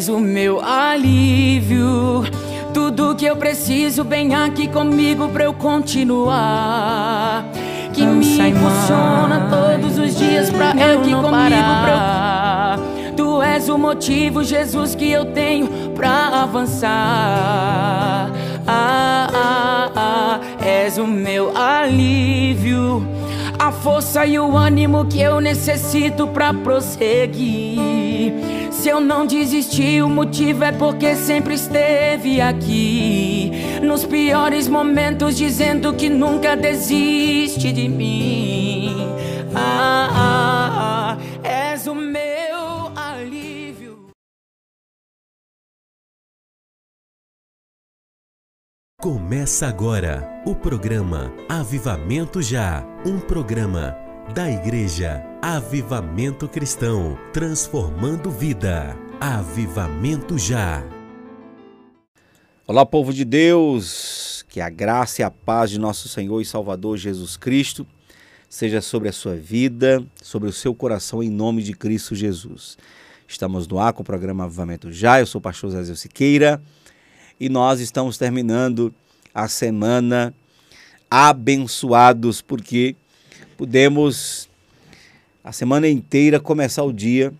És o meu alívio. Tudo que eu preciso, vem aqui comigo pra eu continuar que não me impulsiona todos os dias pra eu aqui comigo parar. pra eu... Tu és o motivo, Jesus, que eu tenho pra avançar. Ah, ah, ah, és o meu alívio, a força e o ânimo que eu necessito pra prosseguir. Se eu não desisti, o motivo é porque sempre esteve aqui. Nos piores momentos, dizendo que nunca desiste de mim. Ah, ah, ah, és o meu alívio. Começa agora o programa Avivamento Já um programa da Igreja Avivamento Cristão, transformando vida. Avivamento já. Olá, povo de Deus, que a graça e a paz de nosso Senhor e Salvador Jesus Cristo seja sobre a sua vida, sobre o seu coração, em nome de Cristo Jesus. Estamos no ar com o programa Avivamento Já. Eu sou o pastor Zé Siqueira e nós estamos terminando a semana abençoados porque pudemos a semana inteira começar o dia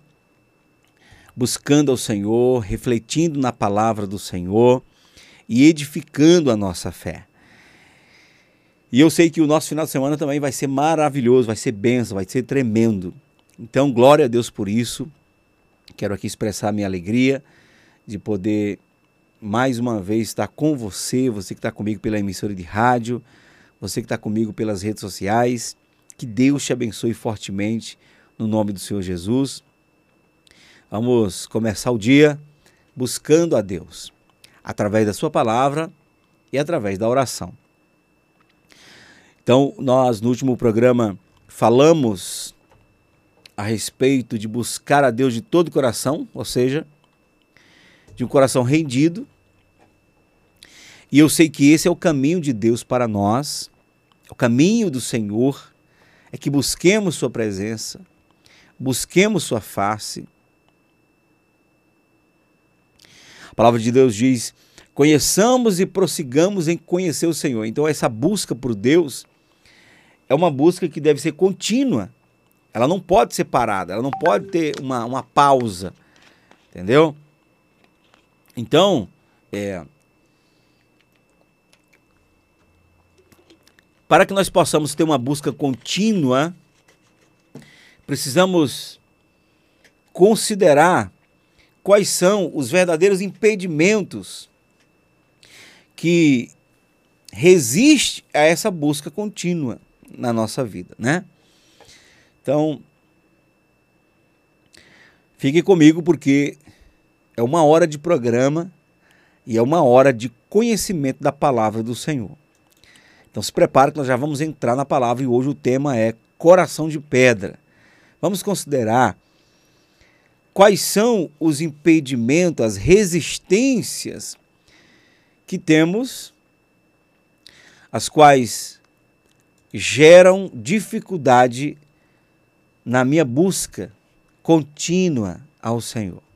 buscando ao Senhor, refletindo na palavra do Senhor e edificando a nossa fé. E eu sei que o nosso final de semana também vai ser maravilhoso, vai ser benção, vai ser tremendo. Então, glória a Deus por isso. Quero aqui expressar minha alegria de poder mais uma vez estar com você, você que está comigo pela emissora de rádio, você que está comigo pelas redes sociais. Que Deus te abençoe fortemente no nome do Senhor Jesus. Vamos começar o dia buscando a Deus através da Sua palavra e através da oração. Então, nós no último programa falamos a respeito de buscar a Deus de todo o coração, ou seja, de um coração rendido. E eu sei que esse é o caminho de Deus para nós, o caminho do Senhor é que busquemos Sua presença, busquemos Sua face. A palavra de Deus diz: conheçamos e prossigamos em conhecer o Senhor. Então, essa busca por Deus é uma busca que deve ser contínua. Ela não pode ser parada, ela não pode ter uma, uma pausa. Entendeu? Então, é, para que nós possamos ter uma busca contínua, precisamos considerar quais são os verdadeiros impedimentos que resiste a essa busca contínua na nossa vida, né? Então, fique comigo porque é uma hora de programa e é uma hora de conhecimento da palavra do Senhor. Então se prepare que nós já vamos entrar na palavra e hoje o tema é coração de pedra. Vamos considerar quais são os impedimentos, as resistências que temos, as quais geram dificuldade na minha busca contínua ao Senhor.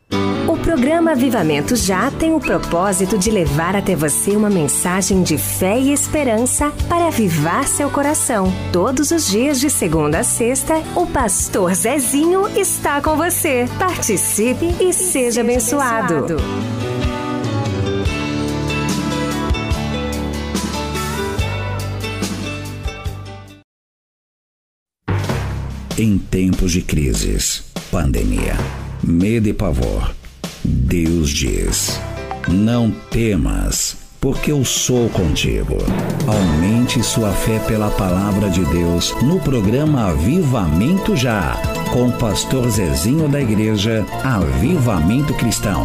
O programa Avivamento Já tem o propósito de levar até você uma mensagem de fé e esperança para avivar seu coração. Todos os dias, de segunda a sexta, o pastor Zezinho está com você. Participe e, e seja abençoado. abençoado. Em tempos de crises, pandemia, medo e pavor, Deus diz: Não temas, porque eu sou contigo. Aumente sua fé pela palavra de Deus no programa Avivamento Já, com o pastor Zezinho da Igreja Avivamento Cristão.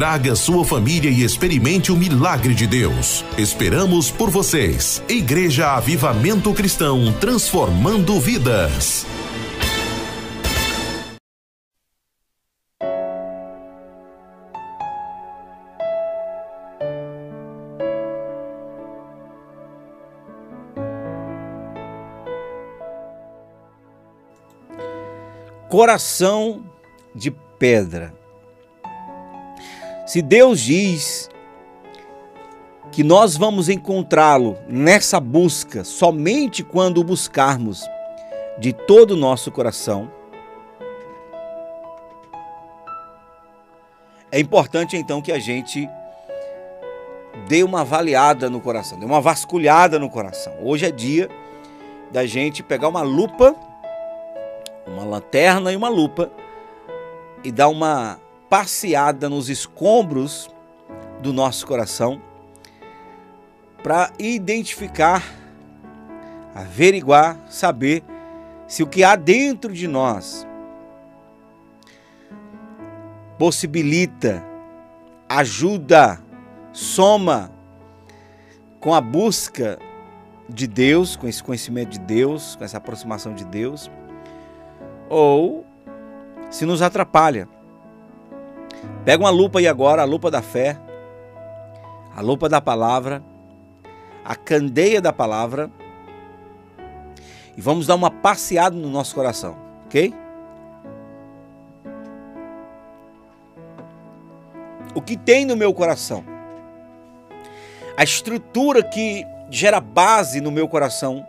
traga sua família e experimente o milagre de Deus. Esperamos por vocês. Igreja Avivamento Cristão, transformando vidas. Coração de pedra. Se Deus diz que nós vamos encontrá-lo nessa busca somente quando o buscarmos de todo o nosso coração, é importante então que a gente dê uma avaliada no coração, dê uma vasculhada no coração. Hoje é dia da gente pegar uma lupa, uma lanterna e uma lupa e dar uma passeada nos escombros do nosso coração para identificar, averiguar, saber se o que há dentro de nós possibilita, ajuda, soma com a busca de Deus, com esse conhecimento de Deus, com essa aproximação de Deus, ou se nos atrapalha. Pega uma lupa aí agora, a lupa da fé, a lupa da palavra, a candeia da palavra, e vamos dar uma passeada no nosso coração, ok? O que tem no meu coração? A estrutura que gera base no meu coração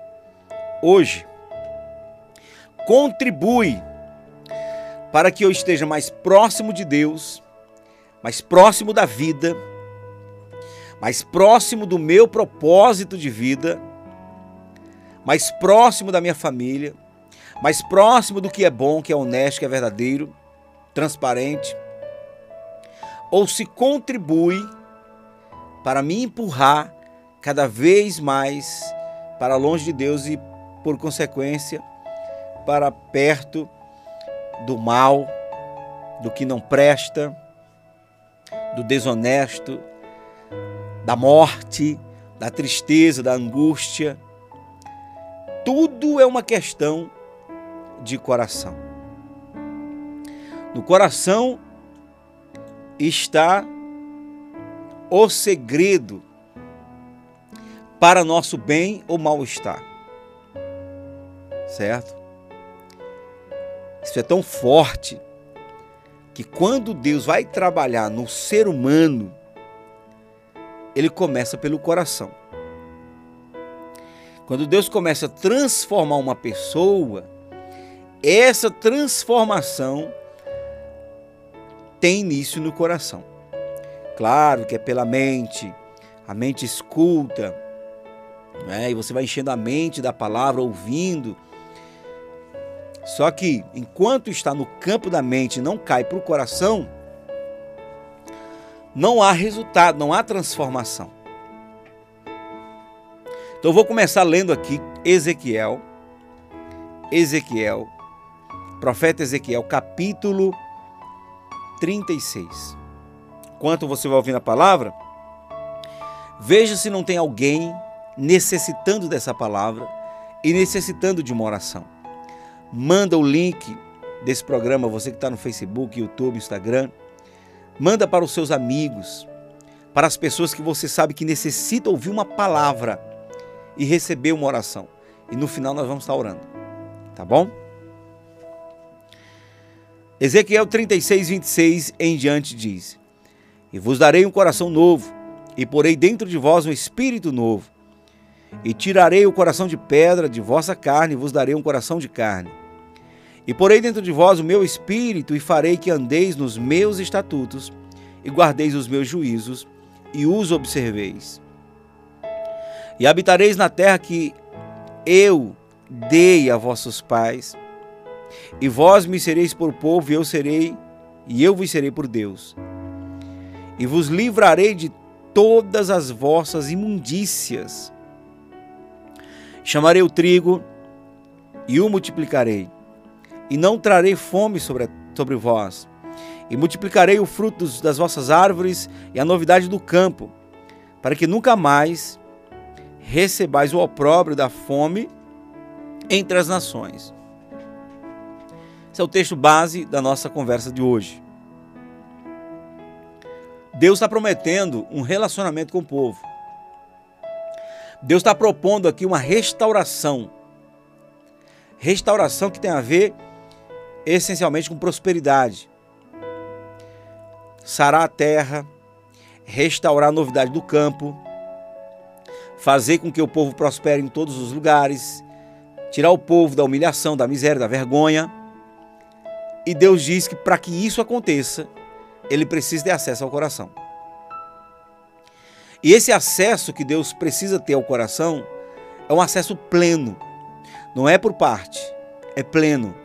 hoje contribui para que eu esteja mais próximo de Deus mais próximo da vida, mais próximo do meu propósito de vida, mais próximo da minha família, mais próximo do que é bom, que é honesto, que é verdadeiro, transparente, ou se contribui para me empurrar cada vez mais para longe de Deus e, por consequência, para perto do mal, do que não presta, do desonesto, da morte, da tristeza, da angústia. Tudo é uma questão de coração. No coração está o segredo para nosso bem ou mal-estar. Certo? Isso é tão forte que quando Deus vai trabalhar no ser humano, ele começa pelo coração. Quando Deus começa a transformar uma pessoa, essa transformação tem início no coração. Claro que é pela mente, a mente escuta, né? e você vai enchendo a mente da palavra, ouvindo. Só que enquanto está no campo da mente e não cai para o coração, não há resultado, não há transformação. Então eu vou começar lendo aqui Ezequiel, Ezequiel, profeta Ezequiel, capítulo 36. Enquanto você vai ouvindo a palavra, veja se não tem alguém necessitando dessa palavra e necessitando de uma oração. Manda o link desse programa, você que está no Facebook, YouTube, Instagram Manda para os seus amigos, para as pessoas que você sabe que necessitam ouvir uma palavra e receber uma oração. E no final nós vamos estar orando. Tá bom? Ezequiel 36, 26 em diante diz: E vos darei um coração novo, e porei dentro de vós um espírito novo. E tirarei o coração de pedra de vossa carne, e vos darei um coração de carne e porei dentro de vós o meu espírito, e farei que andeis nos meus estatutos, e guardeis os meus juízos, e os observeis. E habitareis na terra que eu dei a vossos pais, e vós me sereis por povo, e eu serei, e eu vos serei por Deus. E vos livrarei de todas as vossas imundícias. Chamarei o trigo e o multiplicarei e não trarei fome sobre, sobre vós. E multiplicarei o fruto das vossas árvores e a novidade do campo, para que nunca mais recebais o opróbrio da fome entre as nações. Esse é o texto base da nossa conversa de hoje. Deus está prometendo um relacionamento com o povo. Deus está propondo aqui uma restauração. Restauração que tem a ver essencialmente com prosperidade. Sarar a terra, restaurar a novidade do campo, fazer com que o povo prospere em todos os lugares, tirar o povo da humilhação, da miséria, da vergonha. E Deus diz que para que isso aconteça, ele precisa ter acesso ao coração. E esse acesso que Deus precisa ter ao coração é um acesso pleno. Não é por parte, é pleno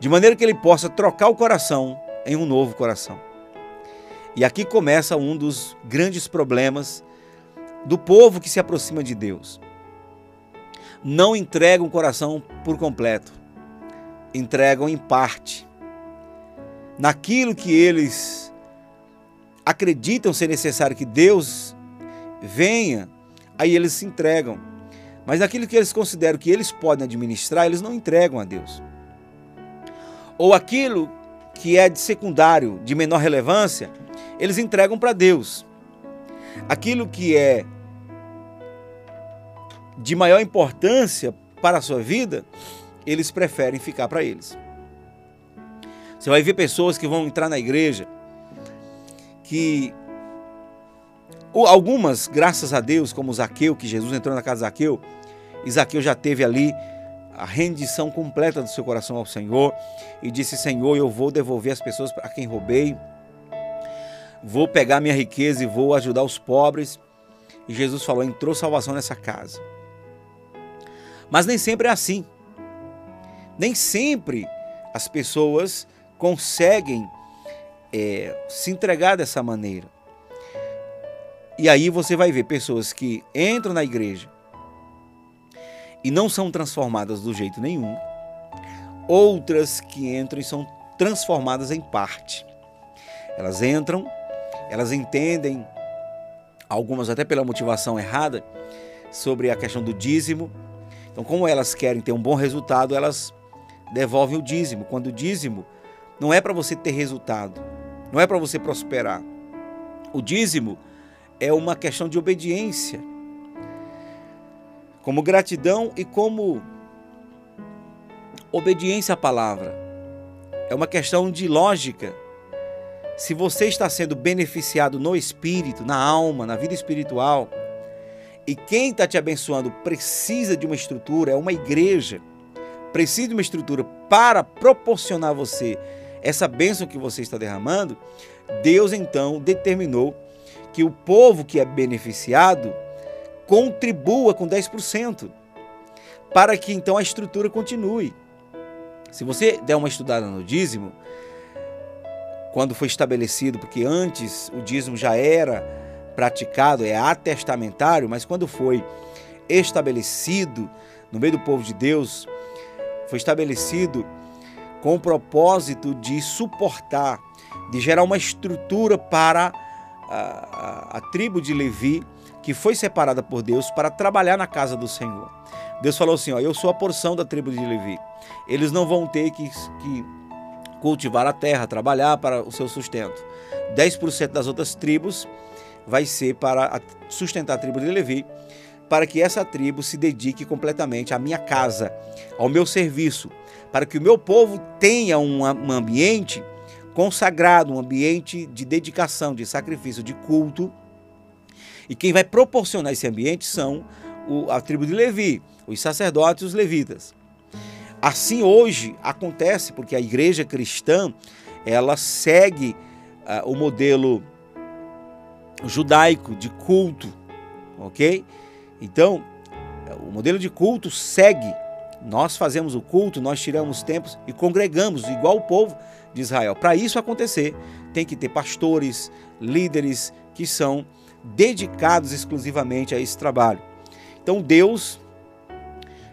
de maneira que ele possa trocar o coração em um novo coração. E aqui começa um dos grandes problemas do povo que se aproxima de Deus. Não entregam o coração por completo, entregam em parte. Naquilo que eles acreditam ser necessário que Deus venha, aí eles se entregam. Mas naquilo que eles consideram que eles podem administrar, eles não entregam a Deus ou aquilo que é de secundário, de menor relevância, eles entregam para Deus. Aquilo que é de maior importância para a sua vida, eles preferem ficar para eles. Você vai ver pessoas que vão entrar na igreja que algumas, graças a Deus, como Zaqueu, que Jesus entrou na casa de Zaqueu, e Zaqueu já teve ali a rendição completa do seu coração ao Senhor e disse: Senhor, eu vou devolver as pessoas a quem roubei, vou pegar minha riqueza e vou ajudar os pobres. E Jesus falou: entrou salvação nessa casa. Mas nem sempre é assim. Nem sempre as pessoas conseguem é, se entregar dessa maneira. E aí você vai ver pessoas que entram na igreja, e não são transformadas do jeito nenhum, outras que entram e são transformadas em parte. Elas entram, elas entendem, algumas até pela motivação errada, sobre a questão do dízimo. Então, como elas querem ter um bom resultado, elas devolvem o dízimo. Quando o dízimo não é para você ter resultado, não é para você prosperar. O dízimo é uma questão de obediência, como gratidão e como obediência à palavra. É uma questão de lógica. Se você está sendo beneficiado no espírito, na alma, na vida espiritual, e quem está te abençoando precisa de uma estrutura, é uma igreja, precisa de uma estrutura para proporcionar a você essa bênção que você está derramando, Deus então determinou que o povo que é beneficiado contribua com 10%, para que então a estrutura continue. Se você der uma estudada no dízimo, quando foi estabelecido, porque antes o dízimo já era praticado, é atestamentário, mas quando foi estabelecido no meio do povo de Deus, foi estabelecido com o propósito de suportar, de gerar uma estrutura para a, a, a tribo de Levi, que foi separada por Deus para trabalhar na casa do Senhor. Deus falou assim: ó, Eu sou a porção da tribo de Levi. Eles não vão ter que, que cultivar a terra, trabalhar para o seu sustento. 10% das outras tribos vai ser para sustentar a tribo de Levi, para que essa tribo se dedique completamente à minha casa, ao meu serviço, para que o meu povo tenha um, um ambiente consagrado, um ambiente de dedicação, de sacrifício, de culto. E quem vai proporcionar esse ambiente são o, a tribo de Levi, os sacerdotes e os levitas. Assim hoje acontece porque a igreja cristã ela segue uh, o modelo judaico de culto, ok? Então, o modelo de culto segue. Nós fazemos o culto, nós tiramos tempos e congregamos, igual o povo de Israel. Para isso acontecer, tem que ter pastores, líderes que são dedicados exclusivamente a esse trabalho. Então Deus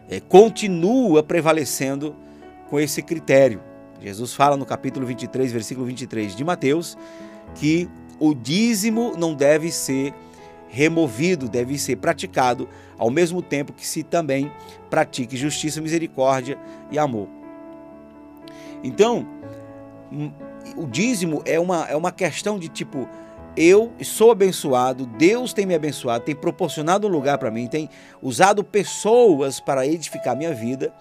é, continua prevalecendo com esse critério. Jesus fala no capítulo 23, versículo 23 de Mateus, que o dízimo não deve ser removido, deve ser praticado ao mesmo tempo que se também pratique justiça, misericórdia e amor. Então, o dízimo é uma, é uma questão de tipo, eu sou abençoado, Deus tem me abençoado, tem proporcionado um lugar para mim, tem usado pessoas para edificar minha vida,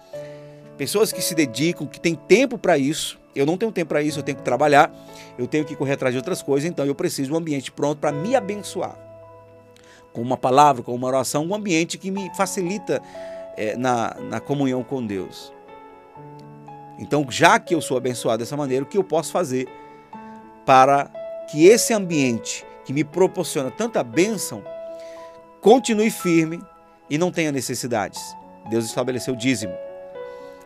pessoas que se dedicam, que têm tempo para isso. Eu não tenho tempo para isso, eu tenho que trabalhar, eu tenho que correr atrás de outras coisas, então eu preciso de um ambiente pronto para me abençoar. Com uma palavra, com uma oração, um ambiente que me facilita é, na, na comunhão com Deus. Então, já que eu sou abençoado dessa maneira, o que eu posso fazer para que esse ambiente que me proporciona tanta bênção continue firme e não tenha necessidades? Deus estabeleceu o dízimo.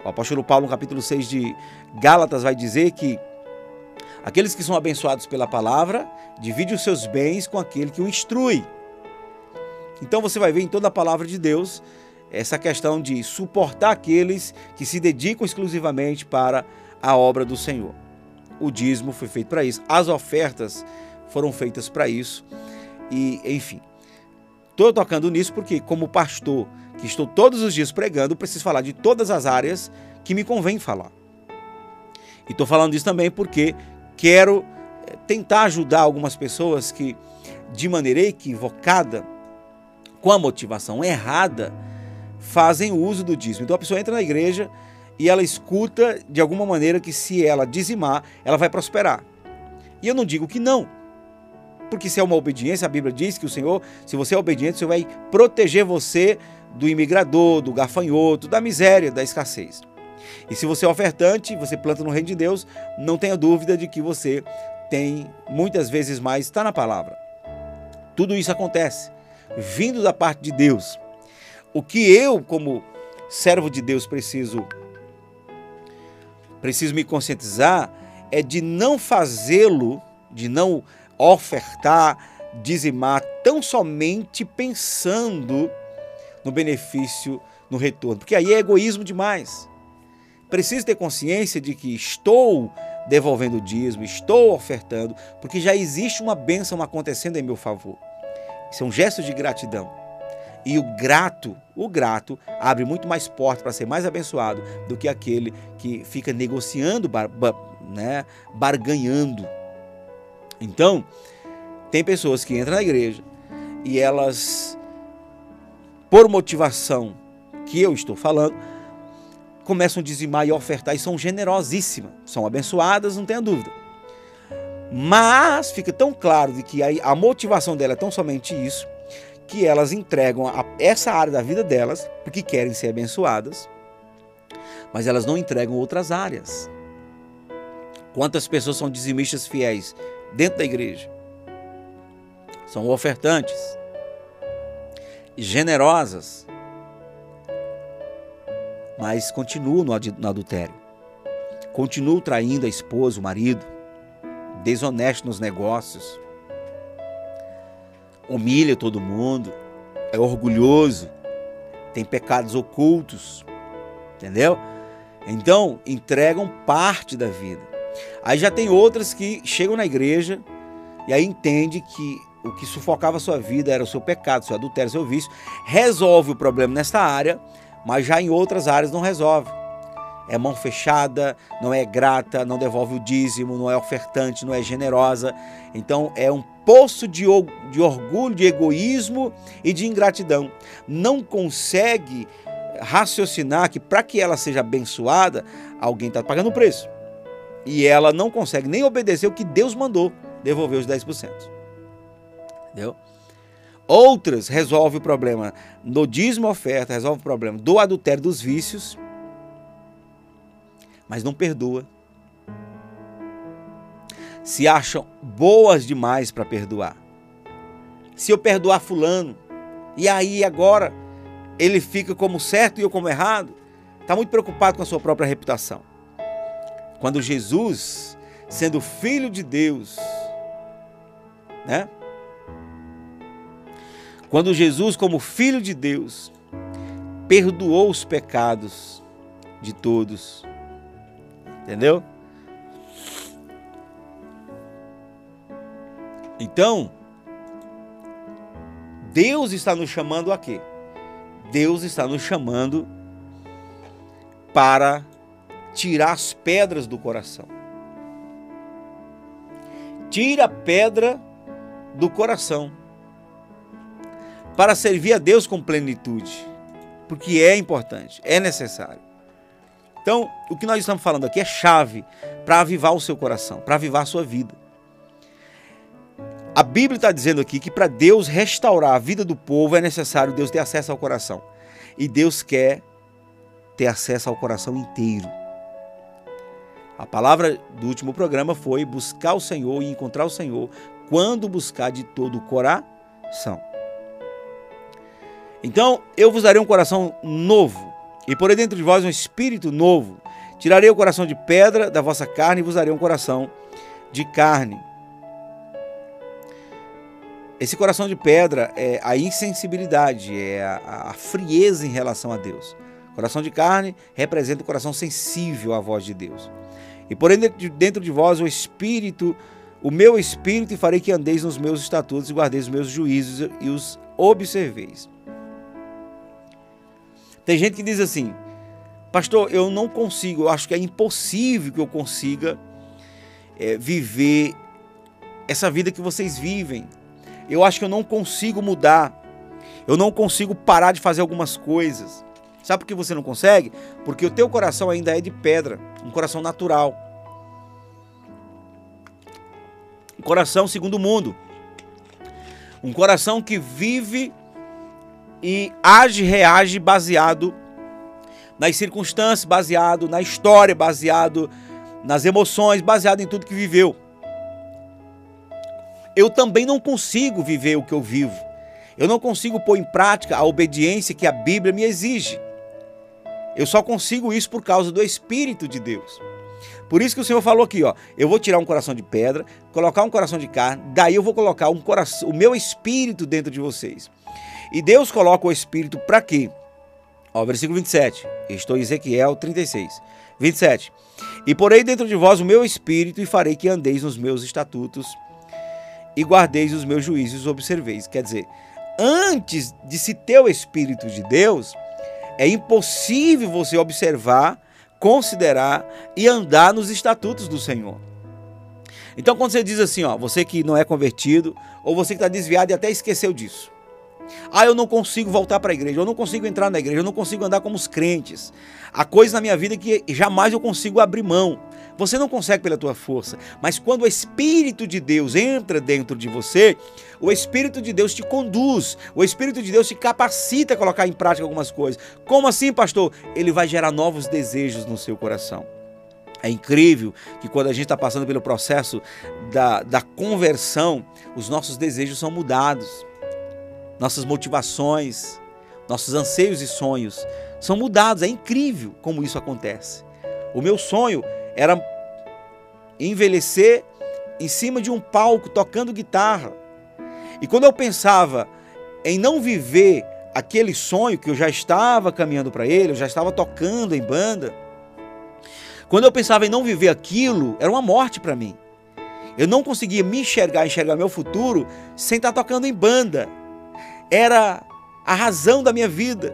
O apóstolo Paulo, no capítulo 6 de Gálatas, vai dizer que aqueles que são abençoados pela palavra dividem os seus bens com aquele que o instrui. Então você vai ver em toda a palavra de Deus essa questão de suportar aqueles que se dedicam exclusivamente para a obra do Senhor. O dízimo foi feito para isso, as ofertas foram feitas para isso, e enfim. Estou tocando nisso porque, como pastor que estou todos os dias pregando, preciso falar de todas as áreas que me convém falar. E estou falando isso também porque quero eh, tentar ajudar algumas pessoas que, de maneira equivocada, com a motivação errada, fazem uso do dízimo. Então a pessoa entra na igreja e ela escuta de alguma maneira que se ela dizimar, ela vai prosperar. E eu não digo que não. Porque se é uma obediência, a Bíblia diz que o Senhor, se você é obediente, o Senhor vai proteger você do imigrador, do gafanhoto, da miséria, da escassez. E se você é ofertante, você planta no reino de Deus, não tenha dúvida de que você tem muitas vezes mais, está na palavra. Tudo isso acontece vindo da parte de Deus. O que eu, como servo de Deus, preciso preciso me conscientizar é de não fazê-lo, de não ofertar, dizimar tão somente pensando no benefício, no retorno, porque aí é egoísmo demais. preciso ter consciência de que estou devolvendo o dízimo, estou ofertando, porque já existe uma bênção acontecendo em meu favor. Isso é um gesto de gratidão. E o grato, o grato, abre muito mais portas para ser mais abençoado do que aquele que fica negociando, bar, bar, né, barganhando. Então, tem pessoas que entram na igreja e elas, por motivação que eu estou falando, começam a dizimar e ofertar e são generosíssimas, são abençoadas, não tenha dúvida. Mas fica tão claro de que a motivação dela é tão somente isso, que elas entregam a, essa área da vida delas, porque querem ser abençoadas, mas elas não entregam outras áreas. Quantas pessoas são dizimistas fiéis dentro da igreja? São ofertantes, generosas, mas continuam no adultério. Continuam traindo a esposa, o marido, desonesto nos negócios, humilha todo mundo, é orgulhoso, tem pecados ocultos, entendeu? Então, entregam parte da vida. Aí já tem outras que chegam na igreja e aí entende que o que sufocava a sua vida era o seu pecado, seu adultério, seu vício, resolve o problema nesta área, mas já em outras áreas não resolve. É mão fechada, não é grata, não devolve o dízimo, não é ofertante, não é generosa. Então é um poço de, de orgulho, de egoísmo e de ingratidão. Não consegue raciocinar que para que ela seja abençoada, alguém está pagando o preço. E ela não consegue nem obedecer o que Deus mandou, devolver os 10%. Entendeu? Outras resolve o problema no dízimo oferta, resolve o problema do adultério dos vícios, mas não perdoa. Se acham boas demais para perdoar. Se eu perdoar fulano, e aí agora ele fica como certo e eu como errado, está muito preocupado com a sua própria reputação. Quando Jesus, sendo filho de Deus, né? Quando Jesus, como Filho de Deus, perdoou os pecados de todos. Entendeu? Então, Deus está nos chamando a quê? Deus está nos chamando para tirar as pedras do coração. Tira a pedra do coração para servir a Deus com plenitude, porque é importante, é necessário. Então, o que nós estamos falando aqui é chave para avivar o seu coração, para avivar a sua vida. A Bíblia está dizendo aqui que para Deus restaurar a vida do povo é necessário Deus ter acesso ao coração. E Deus quer ter acesso ao coração inteiro. A palavra do último programa foi buscar o Senhor e encontrar o Senhor quando buscar de todo o coração. Então eu vos darei um coração novo, e porei dentro de vós um espírito novo. Tirarei o coração de pedra da vossa carne e vos darei um coração de carne. Esse coração de pedra é a insensibilidade, é a, a frieza em relação a Deus. Coração de carne representa o coração sensível à voz de Deus. E porém dentro de vós o espírito, o meu espírito, e farei que andeis nos meus estatutos e guardeis os meus juízos e os observeis. Tem gente que diz assim, pastor, eu não consigo, eu acho que é impossível que eu consiga é, viver essa vida que vocês vivem. Eu acho que eu não consigo mudar. Eu não consigo parar de fazer algumas coisas. Sabe por que você não consegue? Porque o teu coração ainda é de pedra, um coração natural. Um coração segundo o mundo. Um coração que vive e age, reage baseado nas circunstâncias, baseado na história, baseado nas emoções, baseado em tudo que viveu. Eu também não consigo viver o que eu vivo. Eu não consigo pôr em prática a obediência que a Bíblia me exige. Eu só consigo isso por causa do Espírito de Deus. Por isso que o Senhor falou aqui, ó, eu vou tirar um coração de pedra, colocar um coração de carne, daí eu vou colocar um coração, o meu espírito dentro de vocês. E Deus coloca o Espírito para quê? Ó, versículo 27. Estou em Ezequiel 36. 27. E porei dentro de vós o meu espírito e farei que andeis nos meus estatutos e guardeis os meus juízos observeis. Quer dizer, antes de se ter o espírito de Deus, é impossível você observar, considerar e andar nos estatutos do Senhor. Então, quando você diz assim, ó, você que não é convertido, ou você que está desviado e até esqueceu disso. Ah, eu não consigo voltar para a igreja, eu não consigo entrar na igreja, eu não consigo andar como os crentes. Há coisas na minha vida que jamais eu consigo abrir mão. Você não consegue pela tua força, mas quando o Espírito de Deus entra dentro de você, o Espírito de Deus te conduz, o Espírito de Deus te capacita a colocar em prática algumas coisas. Como assim, pastor? Ele vai gerar novos desejos no seu coração. É incrível que quando a gente está passando pelo processo da, da conversão, os nossos desejos são mudados, nossas motivações, nossos anseios e sonhos são mudados. É incrível como isso acontece. O meu sonho era envelhecer em cima de um palco tocando guitarra. E quando eu pensava em não viver aquele sonho que eu já estava caminhando para ele, eu já estava tocando em banda, quando eu pensava em não viver aquilo, era uma morte para mim. Eu não conseguia me enxergar, enxergar meu futuro sem estar tocando em banda. Era a razão da minha vida.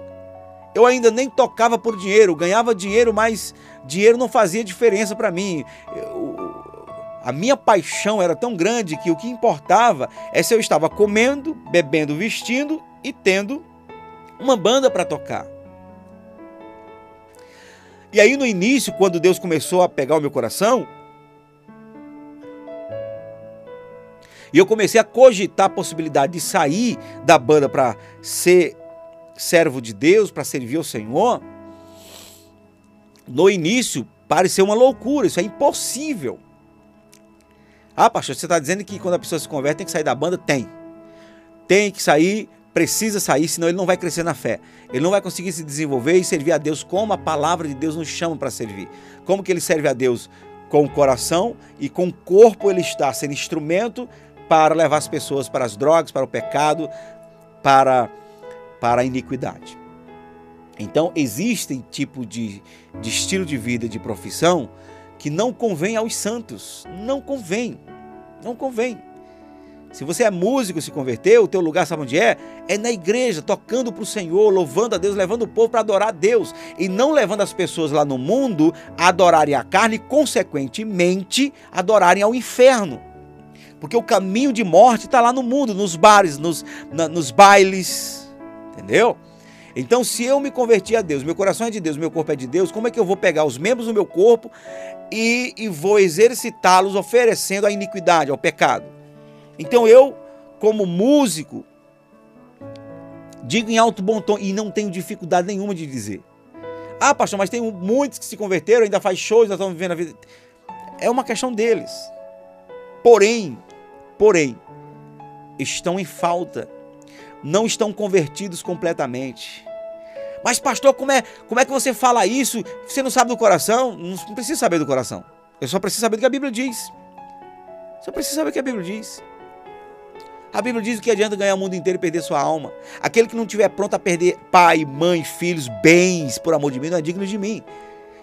Eu ainda nem tocava por dinheiro, ganhava dinheiro, mas dinheiro não fazia diferença para mim. Eu, a minha paixão era tão grande que o que importava é se eu estava comendo, bebendo, vestindo e tendo uma banda para tocar. E aí no início, quando Deus começou a pegar o meu coração, e eu comecei a cogitar a possibilidade de sair da banda para ser servo de Deus, para servir ao Senhor, no início pareceu uma loucura, isso é impossível. Ah, pastor, você está dizendo que quando a pessoa se converte tem que sair da banda? Tem. Tem que sair, precisa sair, senão ele não vai crescer na fé. Ele não vai conseguir se desenvolver e servir a Deus como a palavra de Deus nos chama para servir. Como que ele serve a Deus? Com o coração e com o corpo ele está sendo instrumento para levar as pessoas para as drogas, para o pecado, para, para a iniquidade. Então, existem tipo de, de estilo de vida, de profissão, que não convém aos santos. Não convém. Não convém. Se você é músico, se converteu, o teu lugar sabe onde é? É na igreja, tocando para o Senhor, louvando a Deus, levando o povo para adorar a Deus. E não levando as pessoas lá no mundo a adorarem a carne e, consequentemente, adorarem ao inferno. Porque o caminho de morte está lá no mundo, nos bares, nos, na, nos bailes. Entendeu? Então, se eu me converti a Deus, meu coração é de Deus, meu corpo é de Deus, como é que eu vou pegar os membros do meu corpo e, e vou exercitá-los oferecendo a iniquidade, ao pecado? Então, eu, como músico, digo em alto bom tom e não tenho dificuldade nenhuma de dizer. Ah, pastor, mas tem muitos que se converteram, ainda faz shows, ainda estão vivendo a vida. É uma questão deles. Porém, porém, estão em falta, não estão convertidos completamente. Mas, pastor, como é, como é que você fala isso? Você não sabe do coração? Não precisa saber do coração. Eu só preciso saber do que a Bíblia diz. Só preciso saber o que a Bíblia diz. A Bíblia diz que adianta ganhar o mundo inteiro e perder sua alma. Aquele que não estiver pronto a perder pai, mãe, filhos, bens, por amor de mim, não é digno de mim.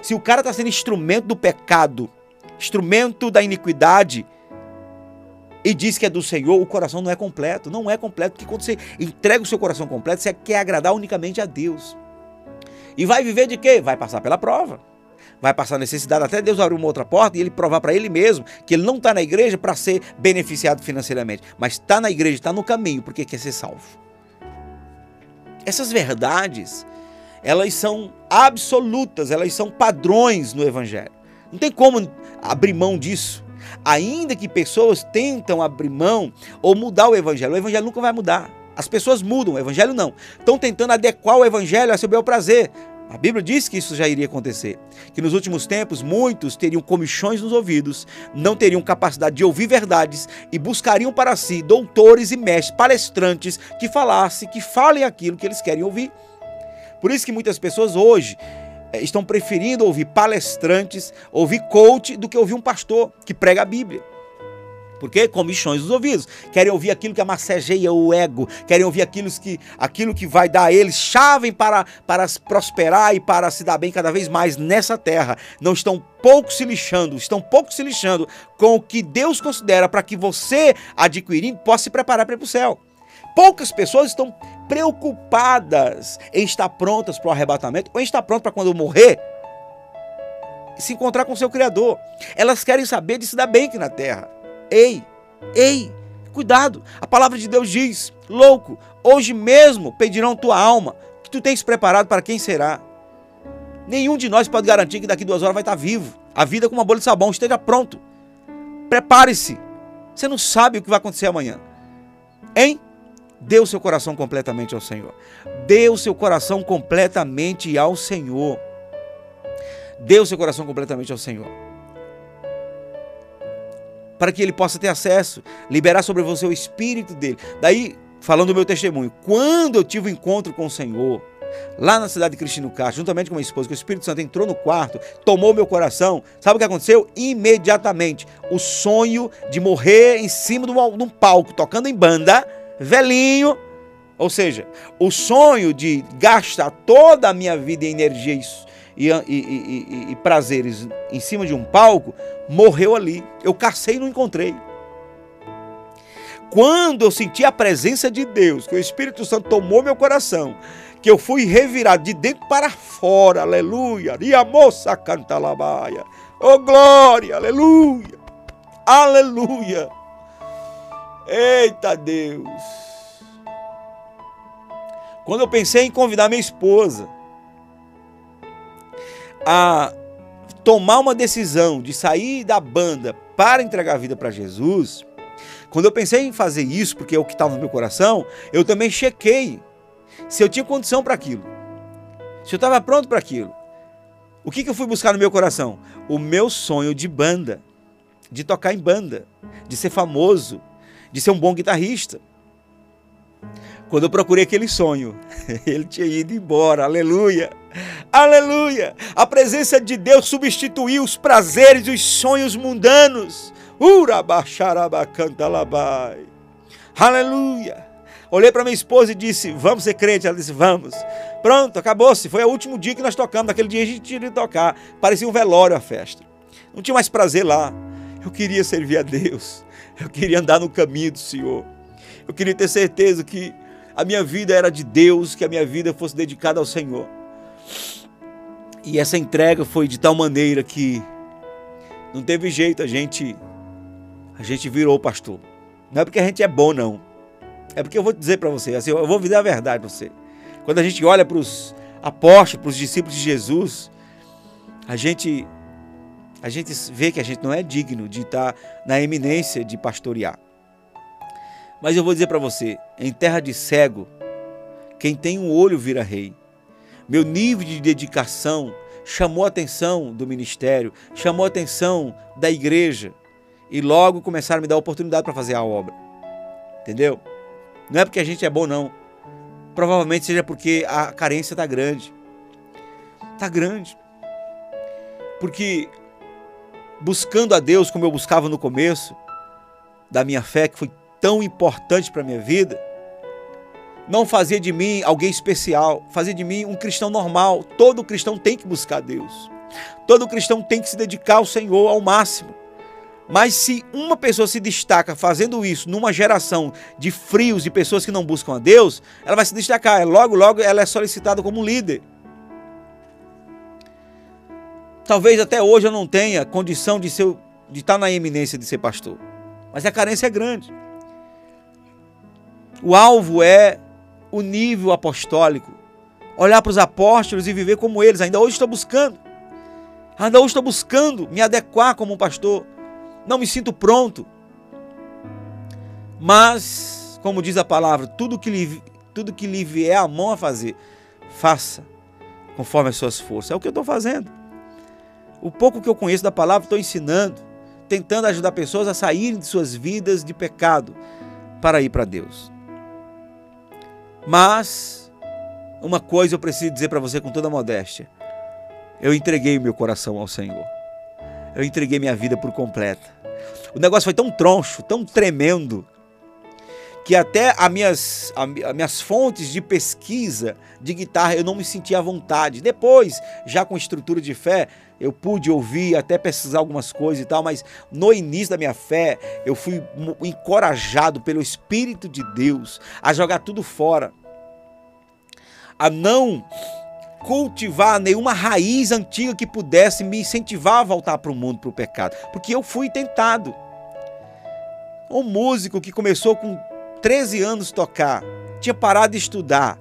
Se o cara está sendo instrumento do pecado, instrumento da iniquidade, e diz que é do Senhor, o coração não é completo. Não é completo, porque quando você entrega o seu coração completo, você quer agradar unicamente a Deus. E vai viver de quê? Vai passar pela prova. Vai passar necessidade até Deus abrir uma outra porta e ele provar para ele mesmo que ele não está na igreja para ser beneficiado financeiramente, mas está na igreja, está no caminho porque quer ser salvo. Essas verdades, elas são absolutas, elas são padrões no evangelho. Não tem como abrir mão disso. Ainda que pessoas tentam abrir mão ou mudar o evangelho, o evangelho nunca vai mudar. As pessoas mudam, o evangelho não. Estão tentando adequar o evangelho a seu bel prazer. A Bíblia diz que isso já iria acontecer. Que nos últimos tempos muitos teriam comichões nos ouvidos, não teriam capacidade de ouvir verdades e buscariam para si doutores e mestres, palestrantes que falassem, que falem aquilo que eles querem ouvir. Por isso que muitas pessoas hoje estão preferindo ouvir palestrantes, ouvir coach, do que ouvir um pastor que prega a Bíblia. Porque comichões dos ouvidos. Querem ouvir aquilo que amassageia o ego. Querem ouvir aquilo que, aquilo que vai dar a eles chave para, para prosperar e para se dar bem cada vez mais nessa terra. Não estão pouco se lixando, estão pouco se lixando com o que Deus considera para que você, adquirindo, possa se preparar para ir para o céu. Poucas pessoas estão preocupadas em estar prontas para o arrebatamento ou em estar prontas para quando morrer se encontrar com seu Criador. Elas querem saber de se dar bem aqui na terra. Ei, ei, cuidado. A palavra de Deus diz: louco, hoje mesmo pedirão tua alma, que tu tens preparado para quem será. Nenhum de nós pode garantir que daqui duas horas vai estar vivo. A vida é como uma bolha de sabão, esteja pronto. Prepare-se. Você não sabe o que vai acontecer amanhã. Hein? Dê o seu coração completamente ao Senhor. Dê o seu coração completamente ao Senhor. Dê o seu coração completamente ao Senhor para que ele possa ter acesso, liberar sobre você o espírito dele. Daí, falando do meu testemunho, quando eu tive o um encontro com o Senhor, lá na cidade de Cristino Castro, juntamente com minha esposa, que o Espírito Santo entrou no quarto, tomou meu coração, sabe o que aconteceu? Imediatamente, o sonho de morrer em cima de um, de um palco, tocando em banda, velhinho, ou seja, o sonho de gastar toda a minha vida em energia e, e, e, e, prazeres em cima de um palco, morreu ali. Eu cacei e não encontrei. Quando eu senti a presença de Deus, que o Espírito Santo tomou meu coração, que eu fui revirado de dentro para fora, aleluia, e a moça canta labaia, oh glória, aleluia, aleluia, eita Deus. Quando eu pensei em convidar minha esposa, a tomar uma decisão de sair da banda para entregar a vida para Jesus, quando eu pensei em fazer isso, porque é o que estava no meu coração, eu também chequei se eu tinha condição para aquilo, se eu estava pronto para aquilo. O que, que eu fui buscar no meu coração? O meu sonho de banda, de tocar em banda, de ser famoso, de ser um bom guitarrista. Quando eu procurei aquele sonho, ele tinha ido embora, aleluia. Aleluia! A presença de Deus substituiu os prazeres e os sonhos mundanos. Urabacharabacantalabai. Aleluia! Olhei para minha esposa e disse: Vamos ser crente? Ela disse: Vamos. Pronto, acabou-se. Foi o último dia que nós tocamos. Naquele dia a gente tinha de tocar. Parecia um velório a festa. Não tinha mais prazer lá. Eu queria servir a Deus. Eu queria andar no caminho do Senhor. Eu queria ter certeza que a minha vida era de Deus, que a minha vida fosse dedicada ao Senhor. E essa entrega foi de tal maneira que não teve jeito, a gente a gente virou pastor. Não é porque a gente é bom não. É porque eu vou dizer para você, assim, eu vou dizer a verdade para você. Quando a gente olha para os apóstolos, para os discípulos de Jesus, a gente a gente vê que a gente não é digno de estar na eminência de pastorear. Mas eu vou dizer para você, em terra de cego, quem tem um olho vira rei meu nível de dedicação chamou a atenção do ministério, chamou a atenção da igreja e logo começaram a me dar oportunidade para fazer a obra. Entendeu? Não é porque a gente é bom, não. Provavelmente seja porque a carência está grande. Está grande. Porque buscando a Deus como eu buscava no começo da minha fé, que foi tão importante para a minha vida, não fazia de mim alguém especial, fazia de mim um cristão normal. Todo cristão tem que buscar Deus. Todo cristão tem que se dedicar ao Senhor ao máximo. Mas se uma pessoa se destaca fazendo isso numa geração de frios, de pessoas que não buscam a Deus, ela vai se destacar. Logo, logo ela é solicitada como líder. Talvez até hoje eu não tenha condição de, ser, de estar na eminência de ser pastor. Mas a carência é grande. O alvo é o nível apostólico, olhar para os apóstolos e viver como eles. Ainda hoje estou buscando, ainda hoje estou buscando me adequar como um pastor. Não me sinto pronto, mas, como diz a palavra, tudo que lhe, tudo que lhe vier a mão a fazer, faça conforme as suas forças. É o que eu estou fazendo. O pouco que eu conheço da palavra, estou ensinando, tentando ajudar pessoas a saírem de suas vidas de pecado para ir para Deus. Mas uma coisa eu preciso dizer para você com toda modéstia. Eu entreguei meu coração ao Senhor. eu entreguei minha vida por completa. O negócio foi tão troncho, tão tremendo, que até as minhas, as minhas fontes de pesquisa de guitarra eu não me sentia à vontade. Depois, já com estrutura de fé, eu pude ouvir, até pesquisar algumas coisas e tal, mas no início da minha fé, eu fui encorajado pelo Espírito de Deus a jogar tudo fora, a não cultivar nenhuma raiz antiga que pudesse me incentivar a voltar para o mundo, para o pecado, porque eu fui tentado. Um músico que começou com 13 anos tocar, tinha parado de estudar,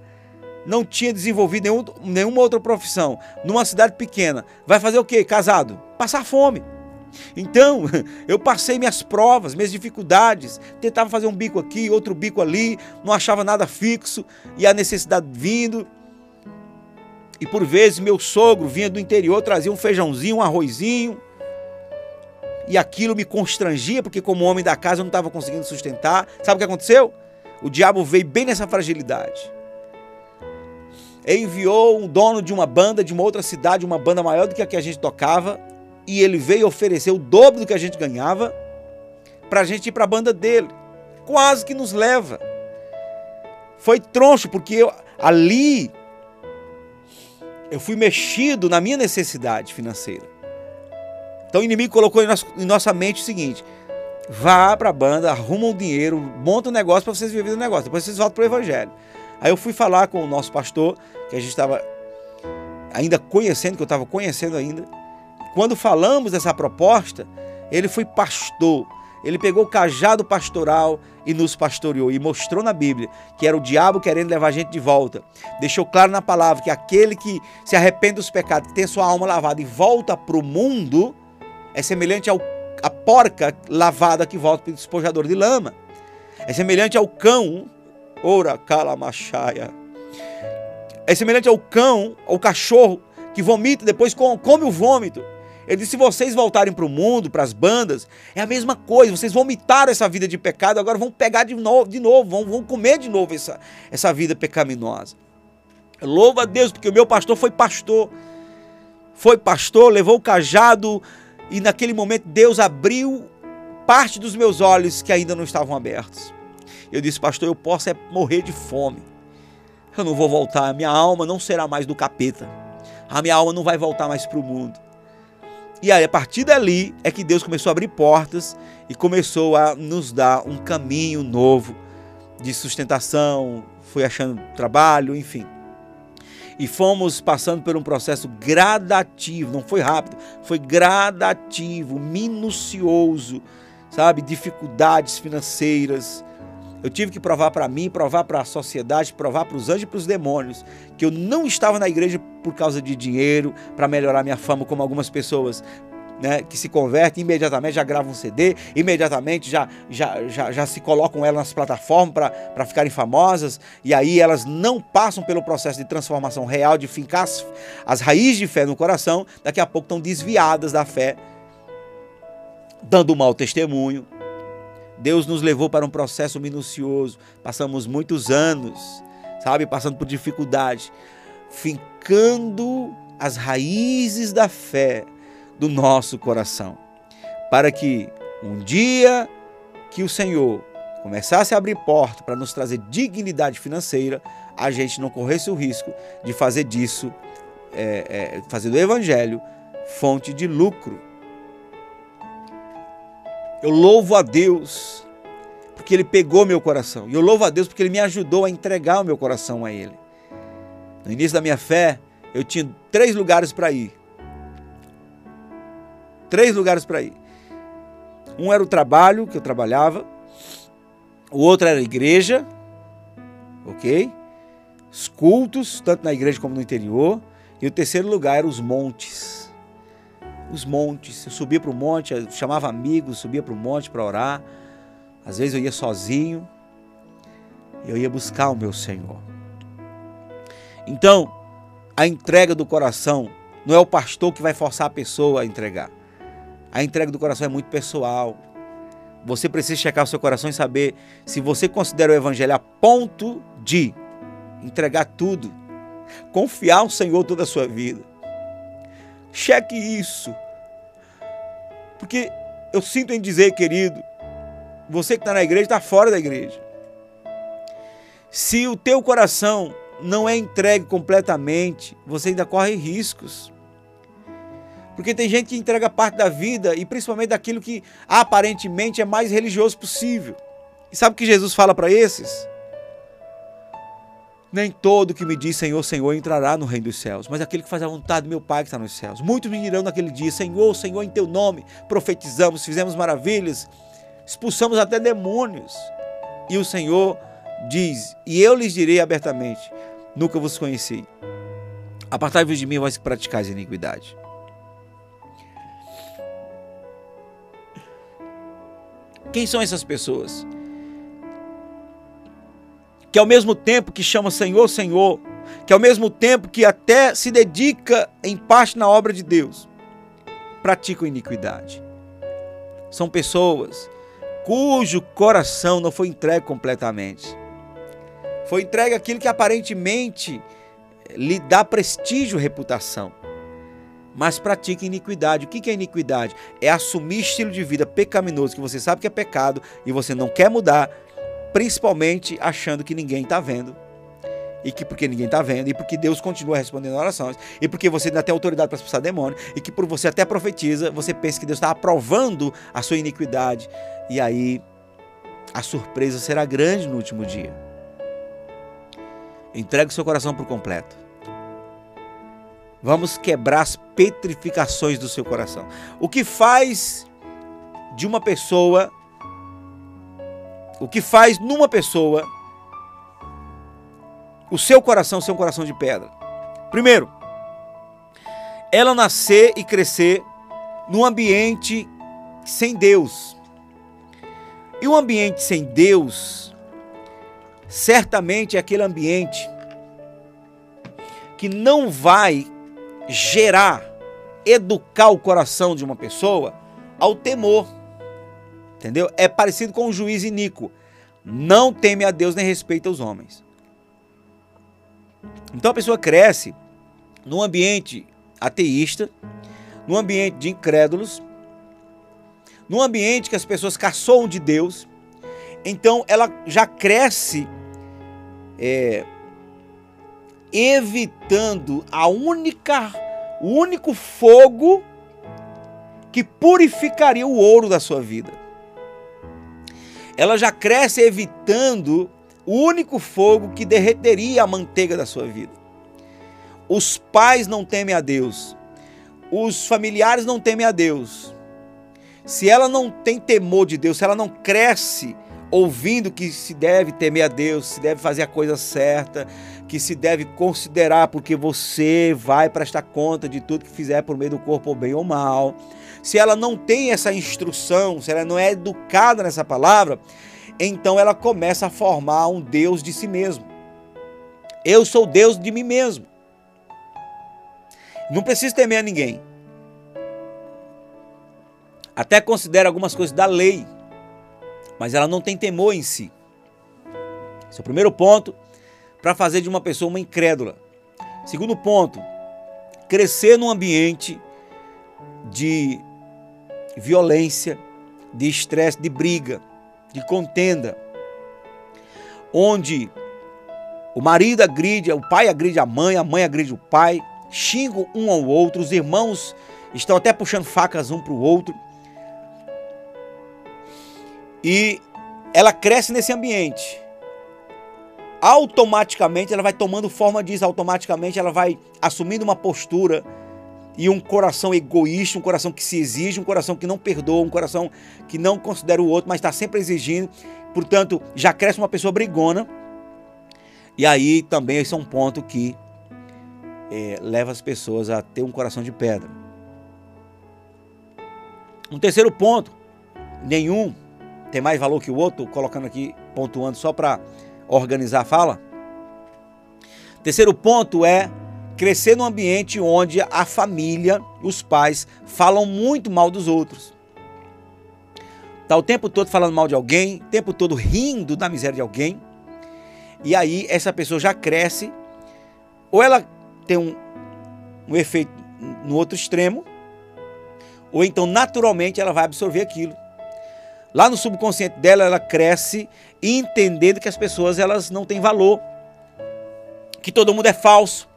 não tinha desenvolvido nenhum, nenhuma outra profissão, numa cidade pequena, vai fazer o quê? Casado? Passar fome. Então, eu passei minhas provas, minhas dificuldades, tentava fazer um bico aqui, outro bico ali, não achava nada fixo e a necessidade vindo. E por vezes meu sogro vinha do interior, trazia um feijãozinho, um arrozinho. E aquilo me constrangia, porque como homem da casa eu não estava conseguindo sustentar. Sabe o que aconteceu? O diabo veio bem nessa fragilidade. Ele enviou um dono de uma banda de uma outra cidade, uma banda maior do que a que a gente tocava, e ele veio oferecer o dobro do que a gente ganhava para a gente ir para a banda dele. Quase que nos leva. Foi troncho, porque eu, ali eu fui mexido na minha necessidade financeira. Então o inimigo colocou em, nosso, em nossa mente o seguinte: vá para a banda, arruma um dinheiro, monta um negócio para vocês viverem o negócio, depois vocês voltam para o evangelho. Aí eu fui falar com o nosso pastor, que a gente estava ainda conhecendo, que eu estava conhecendo ainda. Quando falamos dessa proposta, ele foi pastor ele pegou o cajado pastoral e nos pastoreou e mostrou na Bíblia que era o diabo querendo levar a gente de volta. Deixou claro na palavra que aquele que se arrepende dos pecados, que tem sua alma lavada e volta para o mundo, é semelhante ao, à porca lavada que volta para o despojador de lama. É semelhante ao cão, ora calamachaia. É semelhante ao cão, ao cachorro que vomita depois come o vômito. Ele disse: se vocês voltarem para o mundo, para as bandas, é a mesma coisa. Vocês vomitaram essa vida de pecado, agora vão pegar de novo, de novo vão, vão comer de novo essa, essa vida pecaminosa. Louva a Deus, porque o meu pastor foi pastor. Foi pastor, levou o cajado e naquele momento Deus abriu parte dos meus olhos que ainda não estavam abertos. Eu disse, pastor, eu posso é morrer de fome. Eu não vou voltar, minha alma não será mais do capeta. A minha alma não vai voltar mais para o mundo. E aí, a partir dali, é que Deus começou a abrir portas e começou a nos dar um caminho novo de sustentação, foi achando trabalho, enfim. E fomos passando por um processo gradativo, não foi rápido, foi gradativo, minucioso, sabe? Dificuldades financeiras. Eu tive que provar para mim, provar para a sociedade, provar para os anjos e para os demônios que eu não estava na igreja por causa de dinheiro, para melhorar minha fama, como algumas pessoas né, que se convertem, imediatamente já gravam um CD, imediatamente já, já, já, já se colocam elas nas plataformas para ficarem famosas, e aí elas não passam pelo processo de transformação real, de fincar as, as raízes de fé no coração, daqui a pouco estão desviadas da fé, dando mau testemunho. Deus nos levou para um processo minucioso, passamos muitos anos, sabe, passando por dificuldade, fincando as raízes da fé do nosso coração, para que um dia que o Senhor começasse a abrir porta para nos trazer dignidade financeira, a gente não corresse o risco de fazer disso, é, é, fazer do Evangelho fonte de lucro. Eu louvo a Deus porque Ele pegou meu coração. E eu louvo a Deus porque Ele me ajudou a entregar o meu coração a Ele. No início da minha fé, eu tinha três lugares para ir três lugares para ir. Um era o trabalho que eu trabalhava, o outro era a igreja, ok? Os cultos, tanto na igreja como no interior. E o terceiro lugar era os montes. Os montes. Eu subia para o monte, chamava amigos, subia para o monte para orar. Às vezes eu ia sozinho. Eu ia buscar o meu Senhor. Então, a entrega do coração não é o pastor que vai forçar a pessoa a entregar. A entrega do coração é muito pessoal. Você precisa checar o seu coração e saber se você considera o evangelho a ponto de entregar tudo, confiar ao Senhor toda a sua vida. Cheque isso. Porque eu sinto em dizer, querido, você que está na igreja está fora da igreja. Se o teu coração não é entregue completamente, você ainda corre riscos. Porque tem gente que entrega parte da vida e principalmente daquilo que aparentemente é mais religioso possível. E sabe o que Jesus fala para esses? Nem todo que me diz Senhor, Senhor entrará no reino dos céus, mas aquele que faz a vontade do meu Pai que está nos céus. Muitos me dirão naquele dia: Senhor, Senhor, em teu nome profetizamos, fizemos maravilhas, expulsamos até demônios. E o Senhor diz: E eu lhes direi abertamente: Nunca vos conheci. Apartai-vos de mim, vós que praticais iniquidade. Quem são essas pessoas? Que ao mesmo tempo que chama Senhor, Senhor, que ao mesmo tempo que até se dedica em parte na obra de Deus, praticam iniquidade. São pessoas cujo coração não foi entregue completamente. Foi entregue aquilo que aparentemente lhe dá prestígio, reputação mas pratica iniquidade. O que é iniquidade? É assumir estilo de vida pecaminoso que você sabe que é pecado e você não quer mudar, principalmente achando que ninguém está vendo. E que porque ninguém está vendo, e porque Deus continua respondendo orações, e porque você ainda tem autoridade para expulsar demônio, e que por você até profetiza, você pensa que Deus está aprovando a sua iniquidade. E aí a surpresa será grande no último dia. Entregue seu coração por completo. Vamos quebrar as petrificações do seu coração. O que faz de uma pessoa, o que faz numa pessoa o seu coração ser um coração de pedra? Primeiro, ela nascer e crescer num ambiente sem Deus. E um ambiente sem Deus, certamente é aquele ambiente que não vai gerar, educar o coração de uma pessoa ao temor. Entendeu? É parecido com o juiz iníquo. Não teme a Deus nem respeita os homens. Então a pessoa cresce num ambiente ateísta, num ambiente de incrédulos, num ambiente que as pessoas caçoam de Deus. Então ela já cresce é, evitando a única, o único fogo que purificaria o ouro da sua vida. Ela já cresce evitando o único fogo que derreteria a manteiga da sua vida. Os pais não temem a Deus, os familiares não temem a Deus. Se ela não tem temor de Deus, se ela não cresce ouvindo que se deve temer a Deus, se deve fazer a coisa certa, que se deve considerar, porque você vai prestar conta de tudo que fizer por meio do corpo, bem ou mal. Se ela não tem essa instrução, se ela não é educada nessa palavra, então ela começa a formar um Deus de si mesmo. Eu sou Deus de mim mesmo. Não preciso temer a ninguém. Até considera algumas coisas da lei mas ela não tem temor em si. Esse é o primeiro ponto para fazer de uma pessoa uma incrédula. Segundo ponto, crescer num ambiente de violência, de estresse, de briga, de contenda, onde o marido agride, o pai agride a mãe, a mãe agride o pai, xingam um ao outro, os irmãos estão até puxando facas um para o outro e ela cresce nesse ambiente. Automaticamente ela vai tomando forma disso, automaticamente ela vai assumindo uma postura e um coração egoísta, um coração que se exige, um coração que não perdoa, um coração que não considera o outro, mas está sempre exigindo. Portanto, já cresce uma pessoa brigona. E aí também esse é um ponto que é, leva as pessoas a ter um coração de pedra. Um terceiro ponto, nenhum tem mais valor que o outro, colocando aqui, pontuando só para organizar a fala. Terceiro ponto é crescer num ambiente onde a família, os pais, falam muito mal dos outros. Tá o tempo todo falando mal de alguém, o tempo todo rindo da miséria de alguém. E aí essa pessoa já cresce, ou ela tem um, um efeito no outro extremo, ou então naturalmente ela vai absorver aquilo. Lá no subconsciente dela, ela cresce entendendo que as pessoas elas não têm valor, que todo mundo é falso.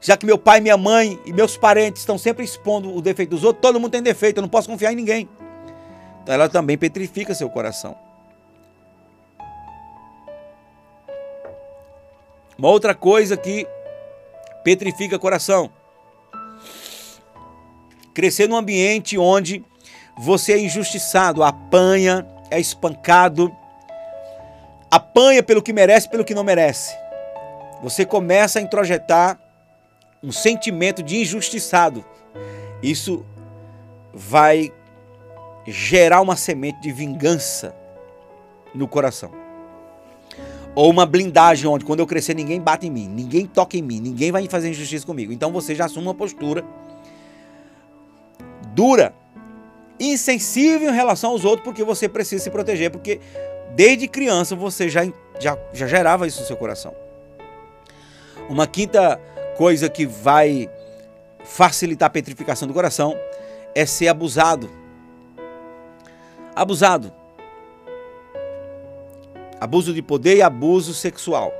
Já que meu pai, minha mãe e meus parentes estão sempre expondo o defeito dos outros, todo mundo tem defeito, eu não posso confiar em ninguém. Então ela também petrifica seu coração. Uma outra coisa que petrifica coração. Crescer num ambiente onde você é injustiçado, apanha, é espancado, apanha pelo que merece, pelo que não merece. Você começa a introjetar um sentimento de injustiçado. Isso vai gerar uma semente de vingança no coração. Ou uma blindagem onde quando eu crescer ninguém bate em mim, ninguém toca em mim, ninguém vai fazer injustiça comigo. Então você já assume uma postura dura, insensível em relação aos outros, porque você precisa se proteger, porque desde criança você já, já, já gerava isso no seu coração. Uma quinta coisa que vai facilitar a petrificação do coração é ser abusado. Abusado. Abuso de poder e abuso sexual.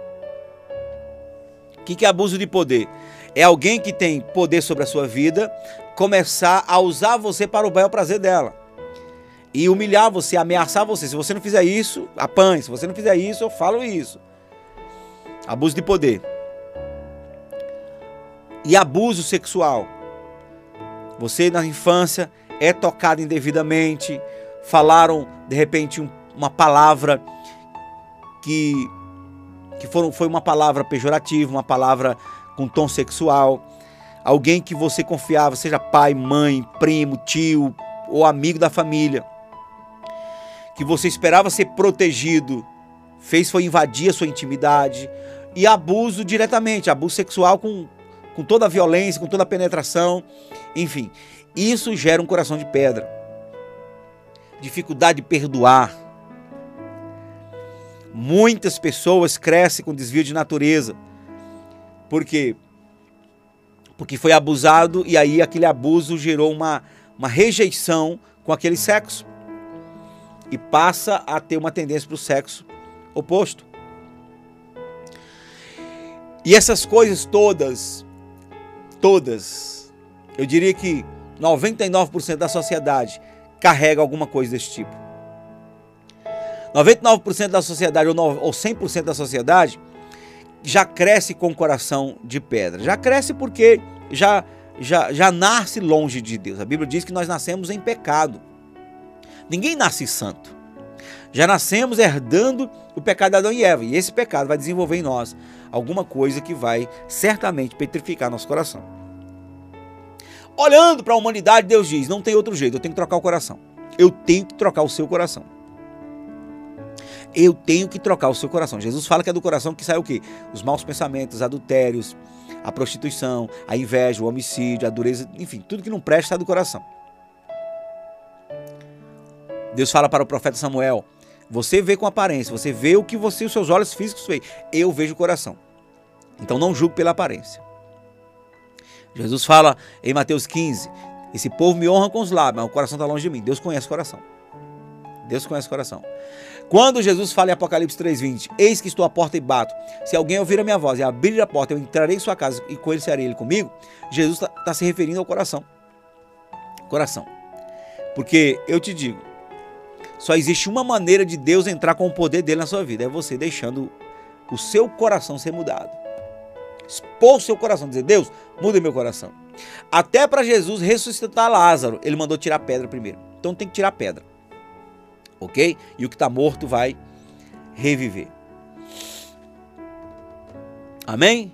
O que é abuso de poder? É alguém que tem poder sobre a sua vida, começar a usar você para o bel prazer dela. E humilhar você, ameaçar você. Se você não fizer isso, apanhe. Se você não fizer isso, eu falo isso. Abuso de poder. E abuso sexual. Você na infância é tocado indevidamente, falaram de repente um, uma palavra que, que foram, foi uma palavra pejorativa, uma palavra com tom sexual alguém que você confiava, seja pai, mãe, primo, tio ou amigo da família, que você esperava ser protegido, fez foi invadir a sua intimidade e abuso diretamente, abuso sexual com, com toda a violência, com toda a penetração, enfim, isso gera um coração de pedra, dificuldade de perdoar. Muitas pessoas crescem com desvio de natureza, porque porque foi abusado e aí aquele abuso gerou uma, uma rejeição com aquele sexo e passa a ter uma tendência para o sexo oposto. E essas coisas todas, todas, eu diria que 99% da sociedade carrega alguma coisa desse tipo. 99% da sociedade ou 100% da sociedade já cresce com o coração de pedra. Já cresce porque já, já, já nasce longe de Deus. A Bíblia diz que nós nascemos em pecado. Ninguém nasce santo. Já nascemos herdando o pecado de Adão e Eva. E esse pecado vai desenvolver em nós alguma coisa que vai certamente petrificar nosso coração. Olhando para a humanidade, Deus diz: não tem outro jeito, eu tenho que trocar o coração. Eu tenho que trocar o seu coração eu tenho que trocar o seu coração. Jesus fala que é do coração que sai o quê? Os maus pensamentos, adultérios, a prostituição, a inveja, o homicídio, a dureza, enfim, tudo que não presta sai do coração. Deus fala para o profeta Samuel: Você vê com aparência, você vê o que você, os seus olhos físicos veem. Eu vejo o coração. Então não julgue pela aparência. Jesus fala em Mateus 15: Esse povo me honra com os lábios, mas o coração está longe de mim. Deus conhece o coração. Deus conhece o coração. Quando Jesus fala em Apocalipse 3,20, eis que estou à porta e bato. Se alguém ouvir a minha voz e abrir a porta, eu entrarei em sua casa e com ele comigo. Jesus está tá se referindo ao coração. Coração. Porque eu te digo, só existe uma maneira de Deus entrar com o poder dele na sua vida. É você deixando o seu coração ser mudado. Expor o seu coração, dizer, Deus, muda meu coração. Até para Jesus ressuscitar Lázaro, ele mandou tirar pedra primeiro. Então tem que tirar pedra ok? E o que está morto vai reviver. Amém?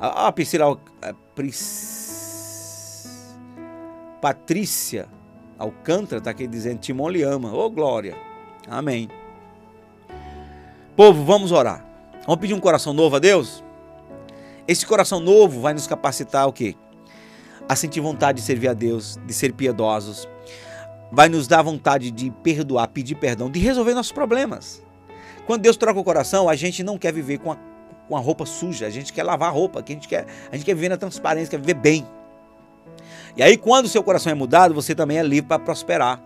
A, a Priscila, a Pris, Patrícia Alcântara está aqui dizendo: Timão lhe ama. Ô oh, glória. Amém. Povo, vamos orar. Vamos pedir um coração novo a Deus? Esse coração novo vai nos capacitar o quê? A sentir vontade de servir a Deus, de ser piedosos, vai nos dar vontade de perdoar, pedir perdão, de resolver nossos problemas. Quando Deus troca o coração, a gente não quer viver com a, com a roupa suja, a gente quer lavar a roupa, a gente, quer, a gente quer viver na transparência, quer viver bem. E aí, quando o seu coração é mudado, você também é livre para prosperar.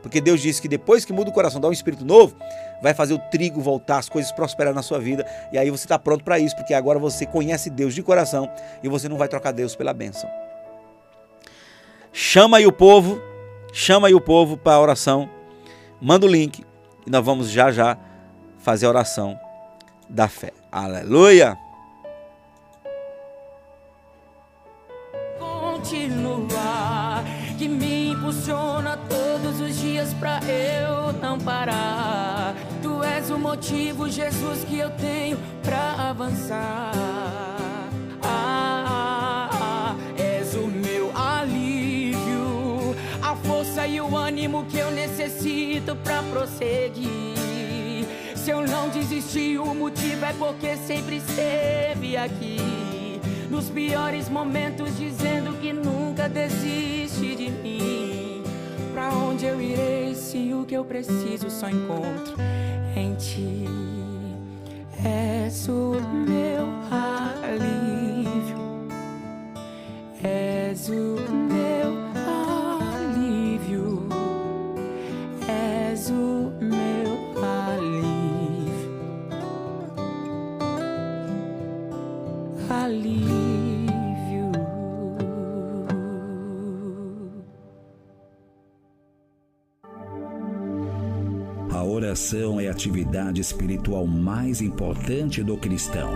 Porque Deus disse que depois que muda o coração, dá um espírito novo, vai fazer o trigo voltar, as coisas prosperar na sua vida. E aí você está pronto para isso, porque agora você conhece Deus de coração e você não vai trocar Deus pela bênção. Chama aí o povo, chama aí o povo para a oração, manda o link e nós vamos já já fazer a oração da fé. Aleluia! Continuar, que me impulsiona todos os dias pra eu não parar. Tu és o motivo, Jesus, que eu tenho pra avançar. Ânimo que eu necessito pra prosseguir. Se eu não desisti, o motivo é porque sempre esteve aqui. Nos piores momentos, dizendo que nunca desiste de mim. Pra onde eu irei se o que eu preciso só encontro em ti? És o meu alívio, és o meu oração é a atividade espiritual mais importante do cristão.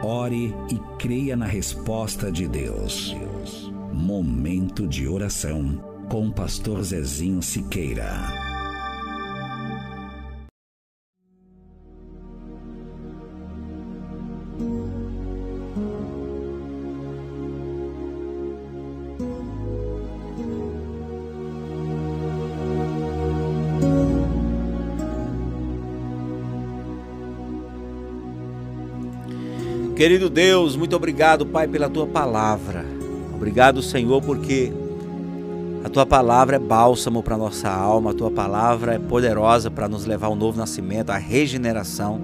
Ore e creia na resposta de Deus. Momento de oração com o pastor Zezinho Siqueira. Querido Deus, muito obrigado, Pai, pela tua palavra. Obrigado, Senhor, porque a tua palavra é bálsamo para nossa alma, a tua palavra é poderosa para nos levar ao novo nascimento, à regeneração.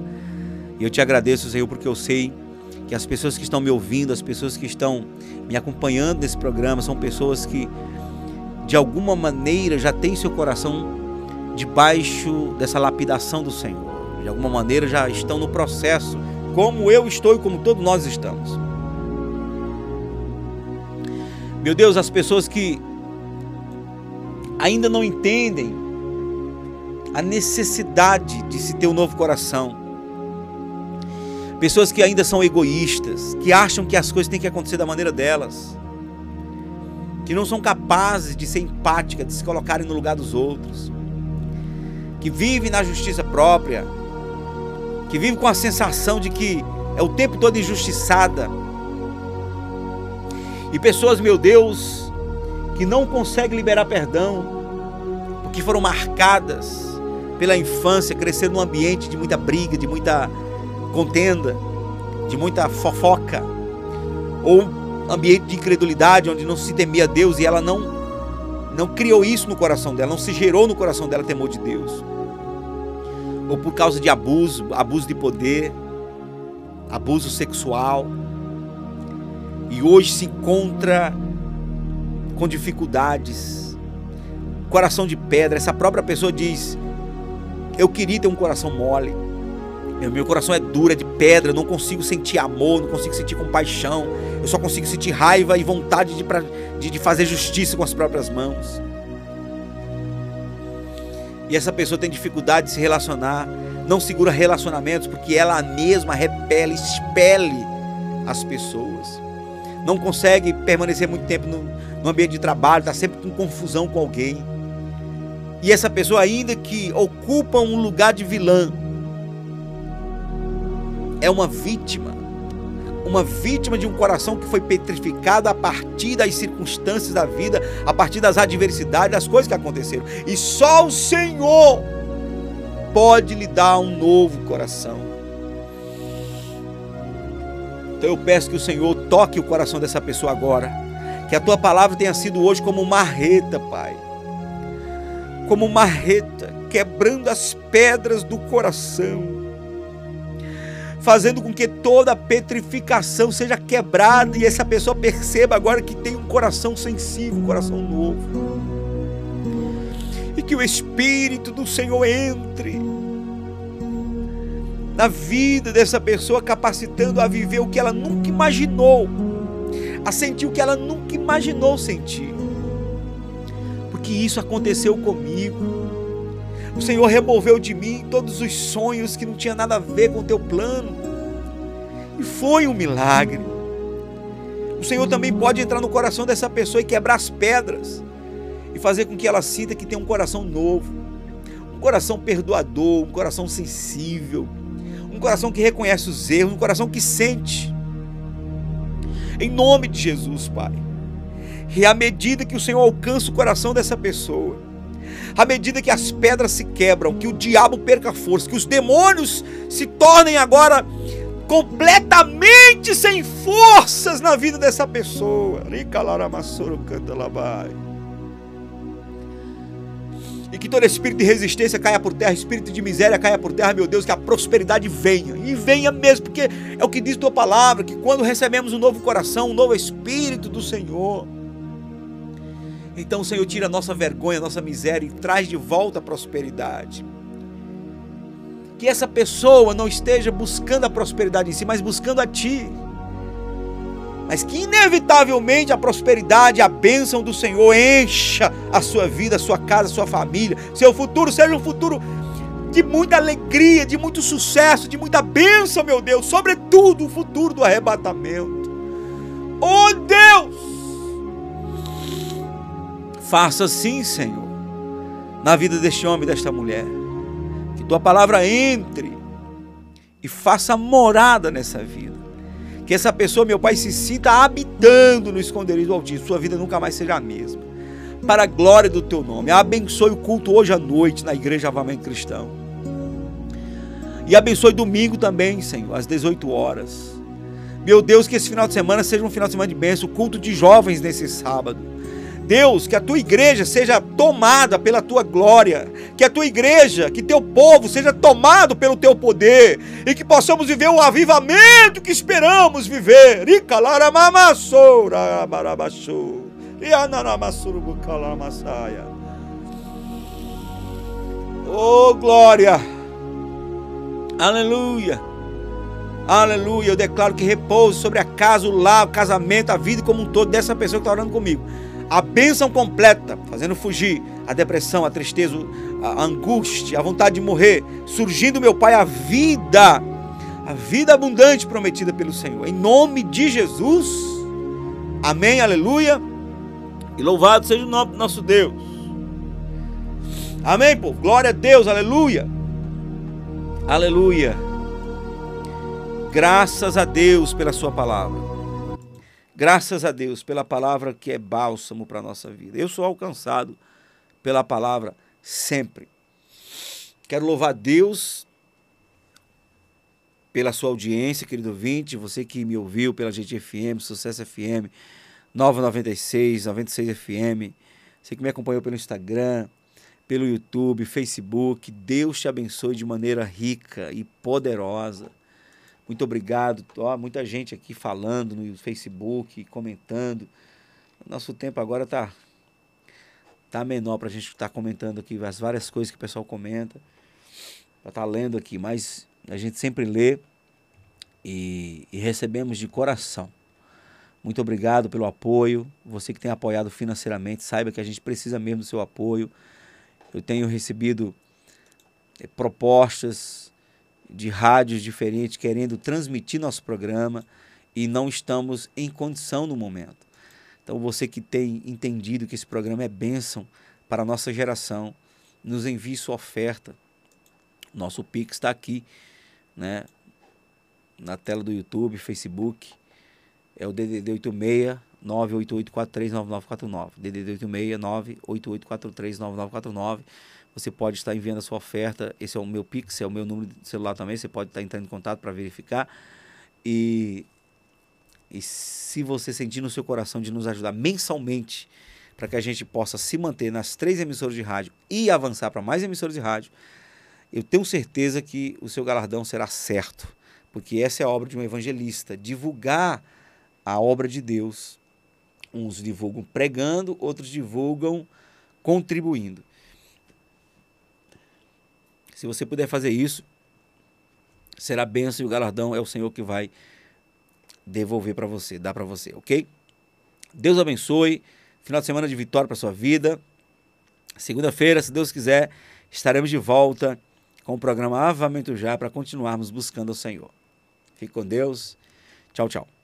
E eu te agradeço, Senhor, porque eu sei que as pessoas que estão me ouvindo, as pessoas que estão me acompanhando nesse programa, são pessoas que de alguma maneira já têm seu coração debaixo dessa lapidação do Senhor. De alguma maneira já estão no processo como eu estou e como todos nós estamos. Meu Deus, as pessoas que ainda não entendem a necessidade de se ter um novo coração. Pessoas que ainda são egoístas, que acham que as coisas têm que acontecer da maneira delas, que não são capazes de ser empáticas, de se colocarem no lugar dos outros, que vivem na justiça própria, que vive com a sensação de que é o tempo todo injustiçada. E pessoas, meu Deus, que não conseguem liberar perdão, porque foram marcadas pela infância, cresceram num ambiente de muita briga, de muita contenda, de muita fofoca, ou ambiente de incredulidade, onde não se temia Deus e ela não não criou isso no coração dela, não se gerou no coração dela temor de Deus ou por causa de abuso, abuso de poder, abuso sexual, e hoje se encontra com dificuldades, coração de pedra. Essa própria pessoa diz: Eu queria ter um coração mole, meu coração é duro, é de pedra, eu não consigo sentir amor, não consigo sentir compaixão, eu só consigo sentir raiva e vontade de, de, de fazer justiça com as próprias mãos e essa pessoa tem dificuldade de se relacionar, não segura relacionamentos porque ela mesma repele, expele as pessoas. Não consegue permanecer muito tempo no, no ambiente de trabalho, está sempre com confusão com alguém. E essa pessoa, ainda que ocupa um lugar de vilã, é uma vítima uma vítima de um coração que foi petrificado a partir das circunstâncias da vida, a partir das adversidades, das coisas que aconteceram. E só o Senhor pode lhe dar um novo coração. Então eu peço que o Senhor toque o coração dessa pessoa agora. Que a tua palavra tenha sido hoje como marreta, Pai. Como marreta, quebrando as pedras do coração fazendo com que toda a petrificação seja quebrada e essa pessoa perceba agora que tem um coração sensível, um coração novo. E que o Espírito do Senhor entre na vida dessa pessoa, capacitando a viver o que ela nunca imaginou, a sentir o que ela nunca imaginou sentir. Porque isso aconteceu comigo. O Senhor removeu de mim todos os sonhos que não tinha nada a ver com o teu plano. E foi um milagre. O Senhor também pode entrar no coração dessa pessoa e quebrar as pedras e fazer com que ela sinta que tem um coração novo, um coração perdoador, um coração sensível, um coração que reconhece os erros, um coração que sente. Em nome de Jesus, Pai. E à medida que o Senhor alcança o coração dessa pessoa, à medida que as pedras se quebram, que o diabo perca força, que os demônios se tornem agora completamente sem forças na vida dessa pessoa. E que todo espírito de resistência caia por terra, espírito de miséria caia por terra, meu Deus, que a prosperidade venha. E venha mesmo, porque é o que diz tua palavra, que quando recebemos um novo coração, um novo espírito do Senhor, então Senhor tira a nossa vergonha, a nossa miséria e traz de volta a prosperidade. Que essa pessoa não esteja buscando a prosperidade em si, mas buscando a Ti. Mas que inevitavelmente a prosperidade, a bênção do Senhor encha a sua vida, a sua casa, a sua família, seu futuro seja um futuro de muita alegria, de muito sucesso, de muita bênção, meu Deus, sobretudo o futuro do arrebatamento. Oh Deus! Faça assim, Senhor, na vida deste homem e desta mulher. Que tua palavra entre e faça morada nessa vida. Que essa pessoa, meu Pai, se sinta habitando no esconderijo do Altíssimo. Sua vida nunca mais seja a mesma. Para a glória do teu nome. Abençoe o culto hoje à noite na Igreja Avamento Cristão. E abençoe domingo também, Senhor, às 18 horas. Meu Deus, que esse final de semana seja um final de semana de bênção. Culto de jovens nesse sábado Deus, que a tua igreja seja tomada pela tua glória, que a tua igreja, que teu povo seja tomado pelo teu poder e que possamos viver o avivamento que esperamos viver. Oh glória! Aleluia! Aleluia! Eu declaro que repouso sobre a casa, o lar, o casamento, a vida como um todo dessa pessoa que está orando comigo a bênção completa, fazendo fugir a depressão, a tristeza, a angústia, a vontade de morrer, surgindo, meu Pai, a vida, a vida abundante prometida pelo Senhor. Em nome de Jesus. Amém, aleluia. E louvado seja o nome do nosso Deus. Amém, povo. Glória a Deus, aleluia. Aleluia. Graças a Deus pela Sua palavra. Graças a Deus pela palavra que é bálsamo para a nossa vida. Eu sou alcançado pela palavra sempre. Quero louvar Deus pela sua audiência, querido ouvinte, você que me ouviu pela gente FM, Sucesso FM, 996, 96 FM, você que me acompanhou pelo Instagram, pelo YouTube, Facebook. Deus te abençoe de maneira rica e poderosa. Muito obrigado. Ó, muita gente aqui falando no Facebook, comentando. Nosso tempo agora tá tá menor para a gente estar tá comentando aqui as várias coisas que o pessoal comenta. Para estar tá lendo aqui, mas a gente sempre lê e, e recebemos de coração. Muito obrigado pelo apoio. Você que tem apoiado financeiramente, saiba que a gente precisa mesmo do seu apoio. Eu tenho recebido é, propostas de rádios diferentes querendo transmitir nosso programa e não estamos em condição no momento. Então, você que tem entendido que esse programa é bênção para a nossa geração, nos envie sua oferta. Nosso Pix está aqui, né? Na tela do YouTube, Facebook. É o DDD 86 988439949. DDD 86 988439949. Você pode estar enviando a sua oferta. Esse é o meu Pix, é o meu número de celular também. Você pode estar entrando em contato para verificar. E, e se você sentir no seu coração de nos ajudar mensalmente, para que a gente possa se manter nas três emissoras de rádio e avançar para mais emissoras de rádio, eu tenho certeza que o seu galardão será certo, porque essa é a obra de um evangelista divulgar a obra de Deus Uns divulgam pregando, outros divulgam contribuindo. Se você puder fazer isso, será bênção e o galardão é o Senhor que vai devolver para você, dar para você, ok? Deus abençoe. Final de semana de vitória para sua vida. Segunda-feira, se Deus quiser, estaremos de volta com o programa Avamento Já para continuarmos buscando o Senhor. Fique com Deus. Tchau, tchau.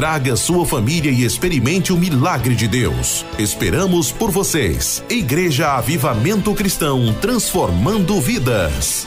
traga sua família e experimente o milagre de Deus. Esperamos por vocês. Igreja Avivamento Cristão, transformando vidas.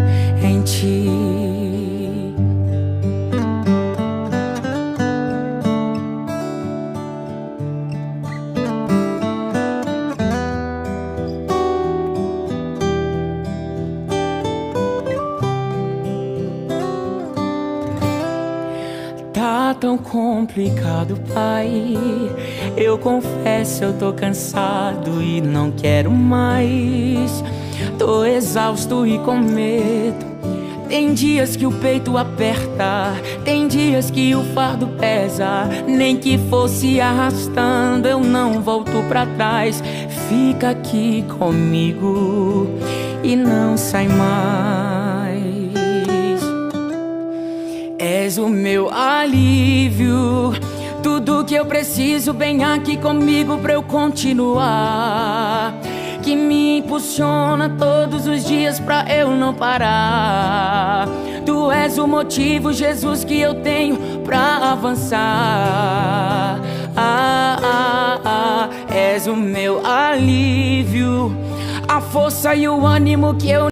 em ti? Tá tão complicado, pai. Eu confesso, eu tô cansado e não quero mais. Tô exausto e com medo. Tem dias que o peito aperta, tem dias que o fardo pesa. Nem que fosse arrastando, eu não volto pra trás. Fica aqui comigo e não sai mais. És o meu alívio. Tudo que eu preciso, vem aqui comigo pra eu continuar. Que me impulsiona todos os dias pra eu não parar. Tu és o motivo, Jesus, que eu tenho pra avançar. Ah, ah, ah, és o meu alívio, a força e o ânimo que eu